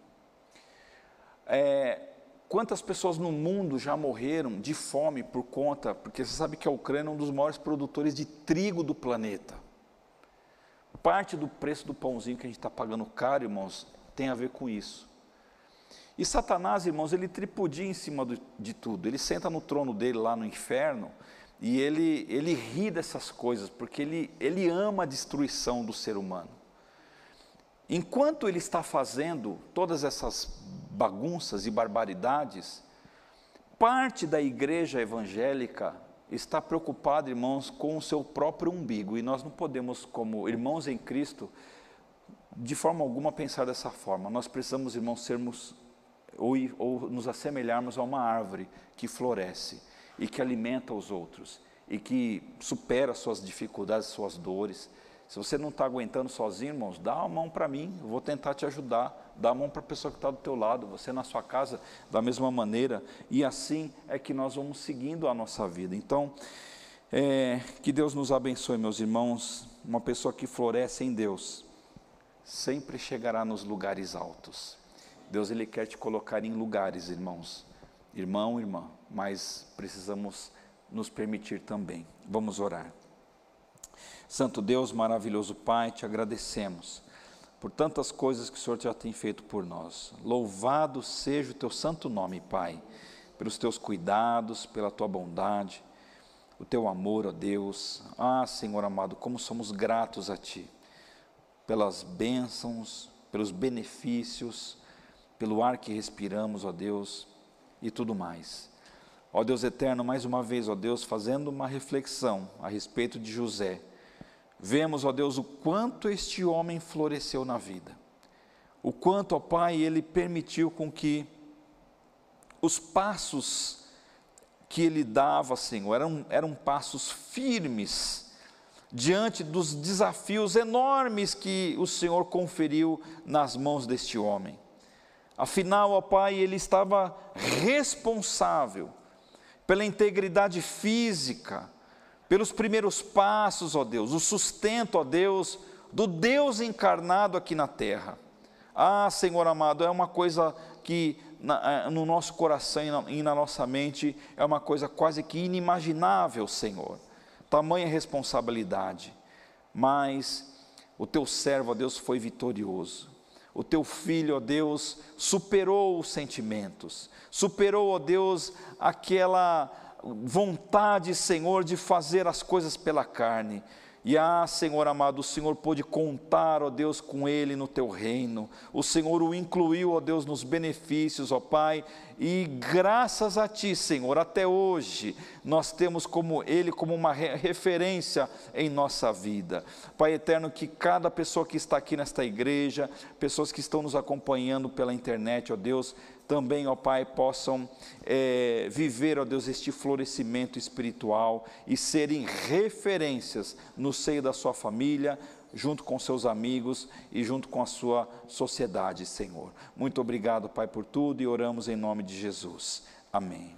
Speaker 1: É, quantas pessoas no mundo já morreram de fome por conta, porque você sabe que a Ucrânia é um dos maiores produtores de trigo do planeta. Parte do preço do pãozinho que a gente está pagando caro, irmãos, tem a ver com isso. E Satanás, irmãos, ele tripudia em cima do, de tudo. Ele senta no trono dele lá no inferno e ele, ele ri dessas coisas, porque ele, ele ama a destruição do ser humano. Enquanto ele está fazendo todas essas bagunças e barbaridades, parte da igreja evangélica está preocupada, irmãos, com o seu próprio umbigo, e nós não podemos, como irmãos em Cristo, de forma alguma pensar dessa forma. Nós precisamos, irmãos, sermos ou, ou nos assemelharmos a uma árvore que floresce e que alimenta os outros e que supera suas dificuldades, suas dores. Se você não está aguentando sozinho, irmãos, dá a mão para mim, eu vou tentar te ajudar. Dá a mão para a pessoa que está do teu lado, você na sua casa, da mesma maneira. E assim é que nós vamos seguindo a nossa vida. Então, é, que Deus nos abençoe, meus irmãos. Uma pessoa que floresce em Deus sempre chegará nos lugares altos. Deus ele quer te colocar em lugares, irmãos, irmão, irmã, mas precisamos nos permitir também. Vamos orar. Santo Deus, maravilhoso Pai, te agradecemos por tantas coisas que o Senhor já tem feito por nós. Louvado seja o teu santo nome, Pai, pelos teus cuidados, pela tua bondade, o teu amor, ó Deus. Ah, Senhor amado, como somos gratos a Ti, pelas bênçãos, pelos benefícios, pelo ar que respiramos, ó Deus, e tudo mais. Ó Deus eterno, mais uma vez, ó Deus, fazendo uma reflexão a respeito de José, vemos, ó Deus, o quanto este homem floresceu na vida. O quanto, ó Pai, ele permitiu com que os passos que ele dava, Senhor, eram, eram passos firmes diante dos desafios enormes que o Senhor conferiu nas mãos deste homem. Afinal, ó Pai, ele estava responsável pela integridade física, pelos primeiros passos, ó Deus, o sustento, ó Deus, do Deus encarnado aqui na terra. Ah, Senhor amado, é uma coisa que na, eh, no nosso coração e na, e na nossa mente é uma coisa quase que inimaginável, Senhor. Tamanha responsabilidade. Mas o teu servo, ó Deus, foi vitorioso. O teu filho, ó Deus, superou os sentimentos, superou, ó Deus, aquela vontade, Senhor, de fazer as coisas pela carne. E ah, Senhor amado, o Senhor pôde contar, ó Deus, com ele no teu reino. O Senhor o incluiu, ó Deus, nos benefícios, ó Pai. E graças a Ti, Senhor, até hoje, nós temos como Ele como uma referência em nossa vida. Pai eterno, que cada pessoa que está aqui nesta igreja, pessoas que estão nos acompanhando pela internet, ó Deus, também, ó Pai, possam é, viver, ó Deus, este florescimento espiritual e serem referências no seio da sua família, junto com seus amigos e junto com a sua sociedade, Senhor. Muito obrigado, Pai, por tudo e oramos em nome de Jesus. Amém.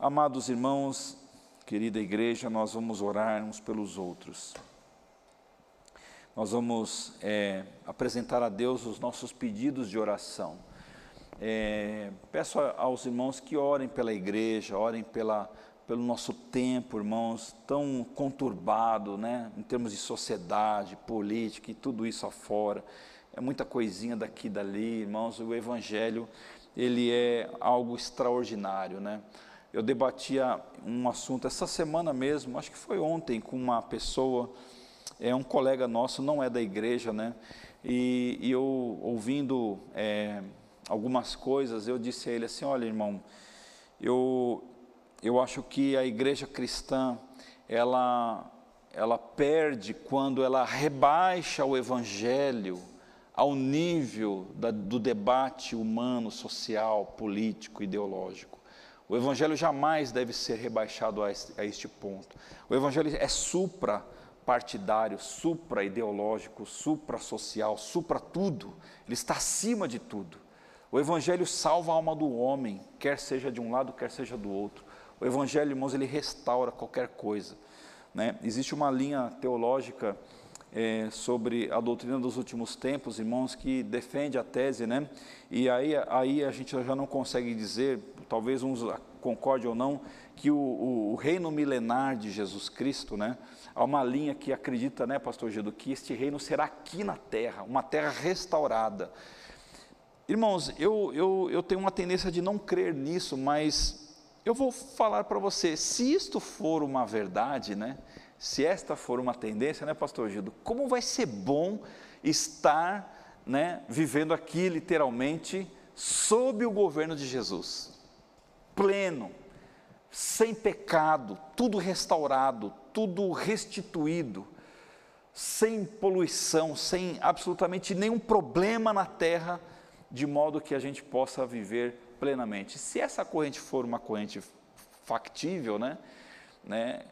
Speaker 1: Amados irmãos, querida igreja, nós vamos orar uns pelos outros. Nós vamos é, apresentar a Deus os nossos pedidos de oração. É, peço aos irmãos que orem pela igreja, orem pela, pelo nosso tempo, irmãos, tão conturbado, né, em termos de sociedade, política e tudo isso afora. É muita coisinha daqui e dali, irmãos. O Evangelho, ele é algo extraordinário, né? Eu debatia um assunto essa semana mesmo, acho que foi ontem, com uma pessoa, é um colega nosso, não é da igreja, né? E, e eu ouvindo é, algumas coisas, eu disse a ele assim: olha, irmão, eu, eu acho que a igreja cristã, ela, ela perde quando ela rebaixa o evangelho ao nível da, do debate humano, social, político, ideológico. O evangelho jamais deve ser rebaixado a este, a este ponto. O evangelho é supra partidário, supra ideológico, supra social, supra tudo. Ele está acima de tudo. O Evangelho salva a alma do homem, quer seja de um lado, quer seja do outro. O Evangelho, irmãos, ele restaura qualquer coisa. Né? Existe uma linha teológica é, sobre a doutrina dos últimos tempos, irmãos, que defende a tese, né? E aí, aí a gente já não consegue dizer, talvez uns concordem ou não, que o, o, o, reino milenar de Jesus Cristo, né? Há uma linha que acredita, né, Pastor Gedo, que este reino será aqui na terra, uma terra restaurada. Irmãos, eu, eu, eu tenho uma tendência de não crer nisso, mas eu vou falar para você, se isto for uma verdade, né? Se esta for uma tendência, né, pastor Gildo, como vai ser bom estar, né, vivendo aqui literalmente sob o governo de Jesus. Pleno, sem pecado, tudo restaurado, tudo restituído, sem poluição, sem absolutamente nenhum problema na terra de modo que a gente possa viver plenamente. Se essa corrente for uma corrente factível, né, né,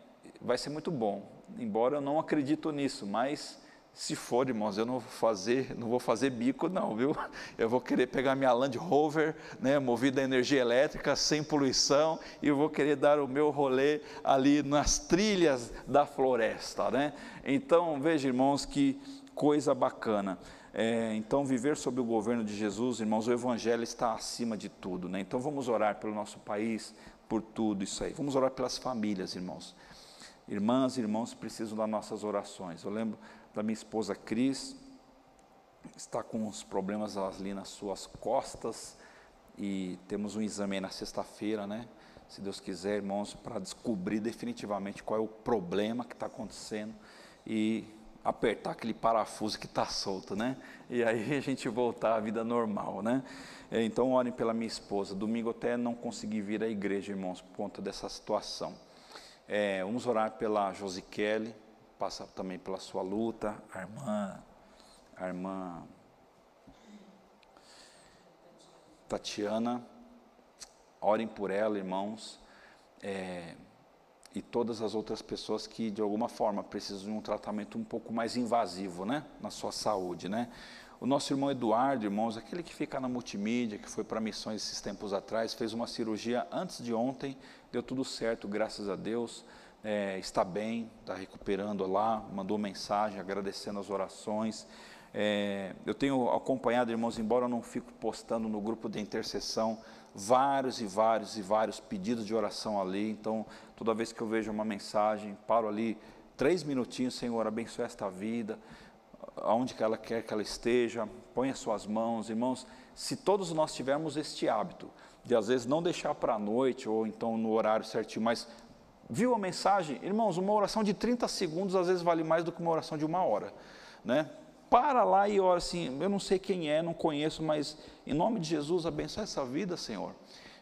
Speaker 1: vai ser muito bom. Embora eu não acredito nisso, mas se for, irmãos, eu não vou fazer, não vou fazer bico não, viu? Eu vou querer pegar minha Land Rover, né, movida a energia elétrica, sem poluição, e eu vou querer dar o meu rolê ali nas trilhas da floresta, né? Então, veja, irmãos, que coisa bacana. É, então, viver sob o governo de Jesus, irmãos, o Evangelho está acima de tudo. Né? Então, vamos orar pelo nosso país, por tudo isso aí. Vamos orar pelas famílias, irmãos. Irmãs e irmãos precisam das nossas orações. Eu lembro da minha esposa Cris, está com uns problemas ali nas suas costas e temos um exame na sexta-feira, né? Se Deus quiser, irmãos, para descobrir definitivamente qual é o problema que está acontecendo e apertar aquele parafuso que está solto, né? E aí a gente voltar à vida normal, né? Então orem pela minha esposa. Domingo até não consegui vir à igreja, irmãos, por conta dessa situação. É, vamos orar pela Josi Kelly, passa também pela sua luta, a irmã, a irmã Tatiana. Orem por ela, irmãos. É, e todas as outras pessoas que de alguma forma precisam de um tratamento um pouco mais invasivo, né, na sua saúde, né? O nosso irmão Eduardo, irmãos, aquele que fica na multimídia, que foi para missões esses tempos atrás, fez uma cirurgia antes de ontem, deu tudo certo, graças a Deus, é, está bem, está recuperando lá, mandou mensagem agradecendo as orações. É, eu tenho acompanhado, irmãos, embora eu não fico postando no grupo de intercessão, vários e vários e vários pedidos de oração ali. Então, toda vez que eu vejo uma mensagem, paro ali três minutinhos, Senhor, abençoe esta vida. aonde que ela quer que ela esteja, põe as suas mãos, irmãos, se todos nós tivermos este hábito, de às vezes não deixar para a noite ou então no horário certinho, mas viu a mensagem? Irmãos, uma oração de 30 segundos às vezes vale mais do que uma oração de uma hora, né? Para lá e ora assim, eu não sei quem é, não conheço, mas em nome de Jesus abençoa essa vida, Senhor.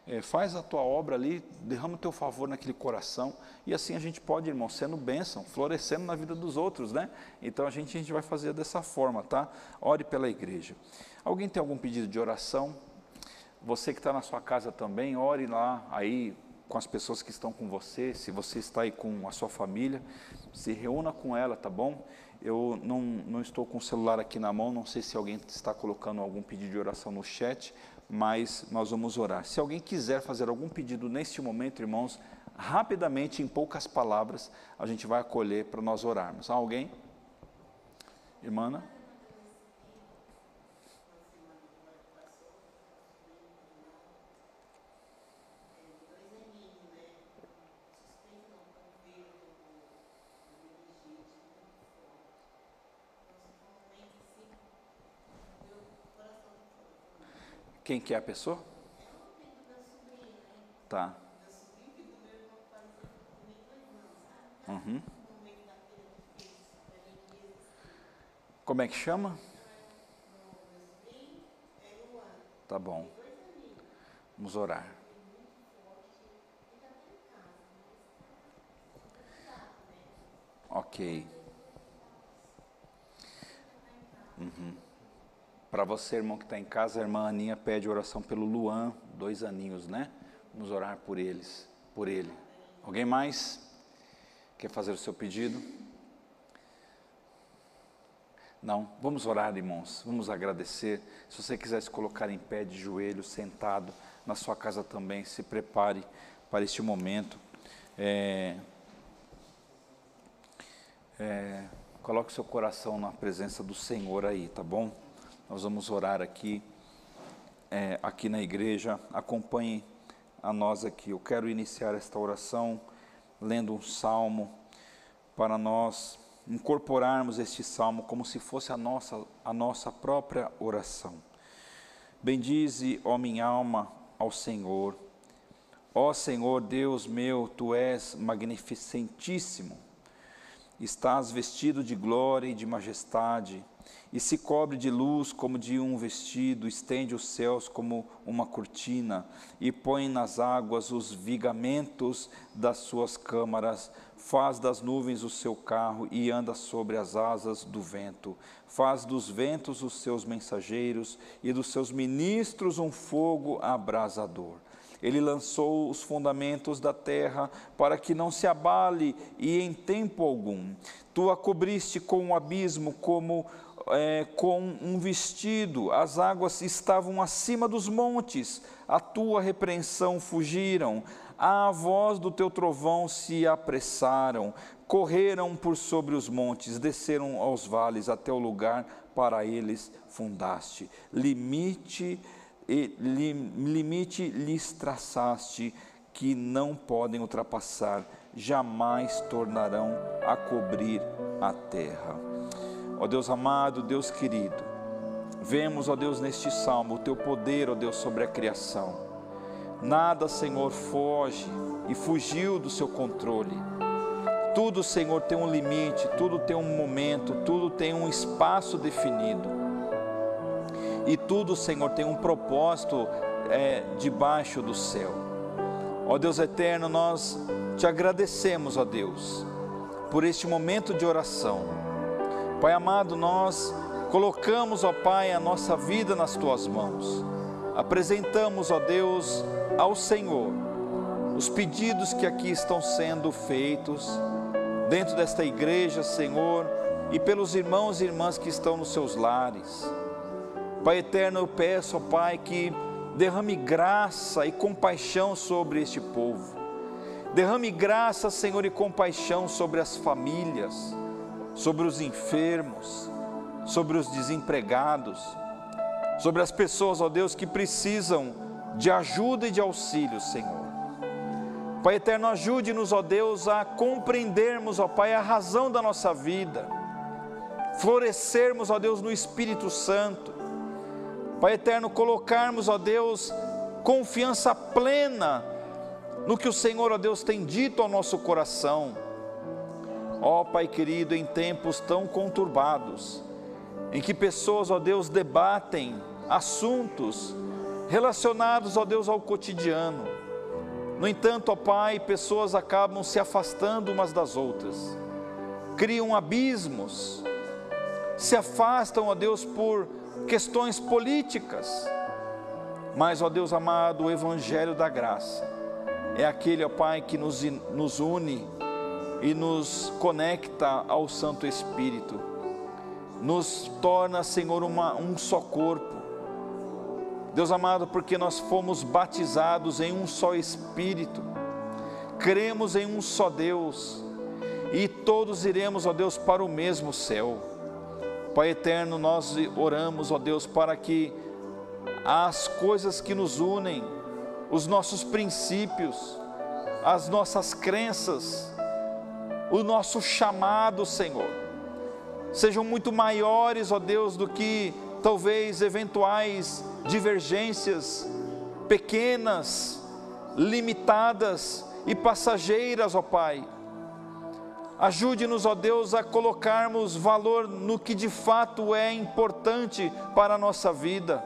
Speaker 1: É, faz a tua obra ali, derrama o teu favor naquele coração, e assim a gente pode, irmão, sendo bênção, florescendo na vida dos outros, né? Então a gente, a gente vai fazer dessa forma, tá? Ore pela igreja. Alguém tem algum pedido de oração? Você que está na sua casa também, ore lá aí com as pessoas que estão com você, se você está aí com a sua família, se reúna com ela, tá bom? Eu não, não estou com o celular aqui na mão, não sei se alguém está colocando algum pedido de oração no chat, mas nós vamos orar. Se alguém quiser fazer algum pedido neste momento, irmãos, rapidamente, em poucas palavras, a gente vai acolher para nós orarmos. Alguém? Irmã? Quem que é a pessoa? Tá. Uhum. Como é que chama? Tá bom. Vamos orar. Ok. Uhum. Para você, irmão que está em casa, a irmã Aninha pede oração pelo Luan, dois aninhos, né? Vamos orar por eles, por ele. Alguém mais quer fazer o seu pedido? Não, vamos orar, irmãos, vamos agradecer. Se você quiser se colocar em pé, de joelho, sentado, na sua casa também, se prepare para este momento. É, é, coloque seu coração na presença do Senhor aí, tá bom? Nós vamos orar aqui, é, aqui na igreja. Acompanhe a nós aqui. Eu quero iniciar esta oração lendo um salmo para nós incorporarmos este salmo como se fosse a nossa, a nossa própria oração. Bendize, ó minha alma, ao Senhor. Ó Senhor Deus meu, tu és magnificentíssimo. Estás vestido de glória e de majestade e se cobre de luz como de um vestido, estende os céus como uma cortina, e põe nas águas os vigamentos das suas câmaras, faz das nuvens o seu carro e anda sobre as asas do vento, faz dos ventos os seus mensageiros e dos seus ministros um fogo abrasador. Ele lançou os fundamentos da terra para que não se abale e em tempo algum. Tu a cobriste com um abismo como é, com um vestido, as águas estavam acima dos montes, a tua repreensão fugiram, à voz do teu trovão se apressaram, correram por sobre os montes, desceram aos vales até o lugar para eles fundaste. Limite, limite lhes traçaste, que não podem ultrapassar, jamais tornarão a cobrir a terra. Ó Deus amado, Deus querido, vemos, ó Deus, neste salmo o teu poder, ó Deus, sobre a criação. Nada, Senhor, foge e fugiu do seu controle. Tudo, Senhor, tem um limite, tudo tem um momento, tudo tem um espaço definido. E tudo, Senhor, tem um propósito é, debaixo do céu. Ó Deus eterno, nós te agradecemos, ó Deus, por este momento de oração Pai amado, nós colocamos, ó Pai, a nossa vida nas tuas mãos. Apresentamos, ó Deus, ao Senhor os pedidos que aqui estão sendo feitos dentro desta igreja, Senhor, e pelos irmãos e irmãs que estão nos seus lares. Pai eterno, eu peço, ó Pai, que derrame graça e compaixão sobre este povo. Derrame graça, Senhor, e compaixão sobre as famílias sobre os enfermos, sobre os desempregados, sobre as pessoas, ó Deus, que precisam de ajuda e de auxílio, Senhor. Pai eterno, ajude-nos, ó Deus, a compreendermos, ó Pai, a razão da nossa vida. florescermos, ó Deus, no Espírito Santo. Pai eterno, colocarmos, ó Deus, confiança plena no que o Senhor, ó Deus, tem dito ao nosso coração. Ó Pai querido, em tempos tão conturbados, em que pessoas, ó Deus, debatem assuntos relacionados, ó Deus, ao cotidiano. No entanto, ó Pai, pessoas acabam se afastando umas das outras, criam abismos, se afastam, ó Deus, por questões políticas. Mas, ó Deus amado, o Evangelho da Graça é aquele, ó Pai, que nos, nos une e nos conecta ao Santo Espírito, nos torna, Senhor, uma, um só corpo. Deus amado, porque nós fomos batizados em um só Espírito, cremos em um só Deus, e todos iremos, ó Deus, para o mesmo céu. Pai eterno, nós oramos, ó Deus, para que as coisas que nos unem, os nossos princípios, as nossas crenças, o nosso chamado, Senhor, sejam muito maiores, ó Deus, do que talvez eventuais divergências pequenas, limitadas e passageiras, ó Pai. Ajude-nos, ó Deus, a colocarmos valor no que de fato é importante para a nossa vida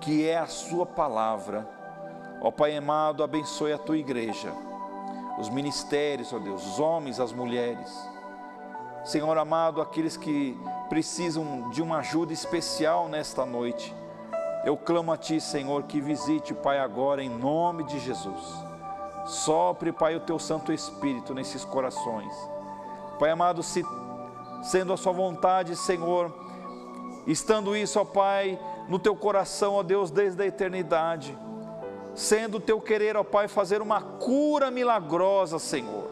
Speaker 1: que é a Sua palavra. Ó Pai amado, abençoe a Tua igreja, os ministérios, ó Deus, os homens, as mulheres. Senhor amado, aqueles que precisam de uma ajuda especial nesta noite, eu clamo a Ti, Senhor, que visite, Pai, agora em nome de Jesus. Sopre, Pai, o Teu Santo Espírito nesses corações. Pai amado, se, sendo a Sua vontade, Senhor, estando isso, ó Pai, no teu coração, ó Deus, desde a eternidade. Sendo o teu querer, ó Pai, fazer uma cura milagrosa, Senhor.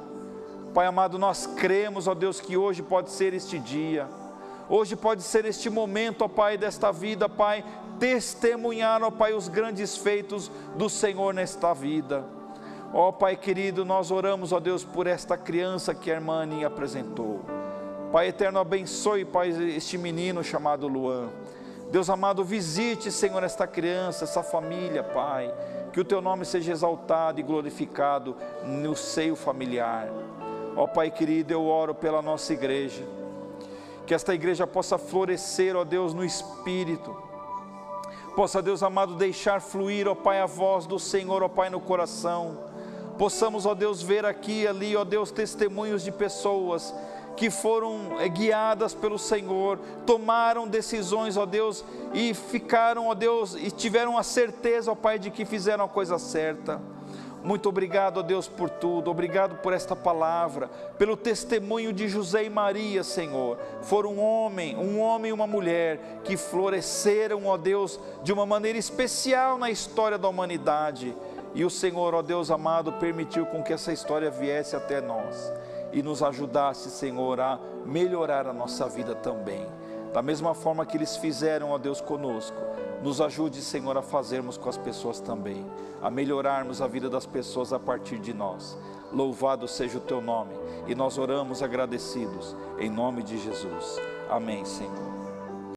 Speaker 1: Pai amado, nós cremos, ó Deus, que hoje pode ser este dia. Hoje pode ser este momento, ó Pai, desta vida, Pai, testemunhar, ó Pai, os grandes feitos do Senhor nesta vida. Ó Pai querido, nós oramos, ó Deus, por esta criança que a irmã Aninha apresentou. Pai eterno, abençoe, Pai, este menino chamado Luan. Deus amado, visite, Senhor, esta criança, essa família, Pai. Que o teu nome seja exaltado e glorificado no seio familiar. Ó Pai querido, eu oro pela nossa igreja. Que esta igreja possa florescer, ó Deus, no espírito. Possa, Deus amado, deixar fluir, ó Pai, a voz do Senhor, ó Pai, no coração. Possamos, ó Deus, ver aqui e ali, ó Deus, testemunhos de pessoas que foram eh, guiadas pelo Senhor, tomaram decisões, ó Deus, e ficaram, ó Deus, e tiveram a certeza, ó Pai, de que fizeram a coisa certa. Muito obrigado, ó Deus, por tudo. Obrigado por esta palavra, pelo testemunho de José e Maria, Senhor. Foram um homem, um homem e uma mulher que floresceram, ó Deus, de uma maneira especial na história da humanidade. E o Senhor, ó Deus amado, permitiu com que essa história viesse até nós e nos ajudasse, Senhor, a melhorar a nossa vida também. Da mesma forma que eles fizeram, ó Deus, conosco, nos ajude, Senhor, a fazermos com as pessoas também, a melhorarmos a vida das pessoas a partir de nós. Louvado seja o teu nome, e nós oramos agradecidos, em nome de Jesus. Amém, Senhor.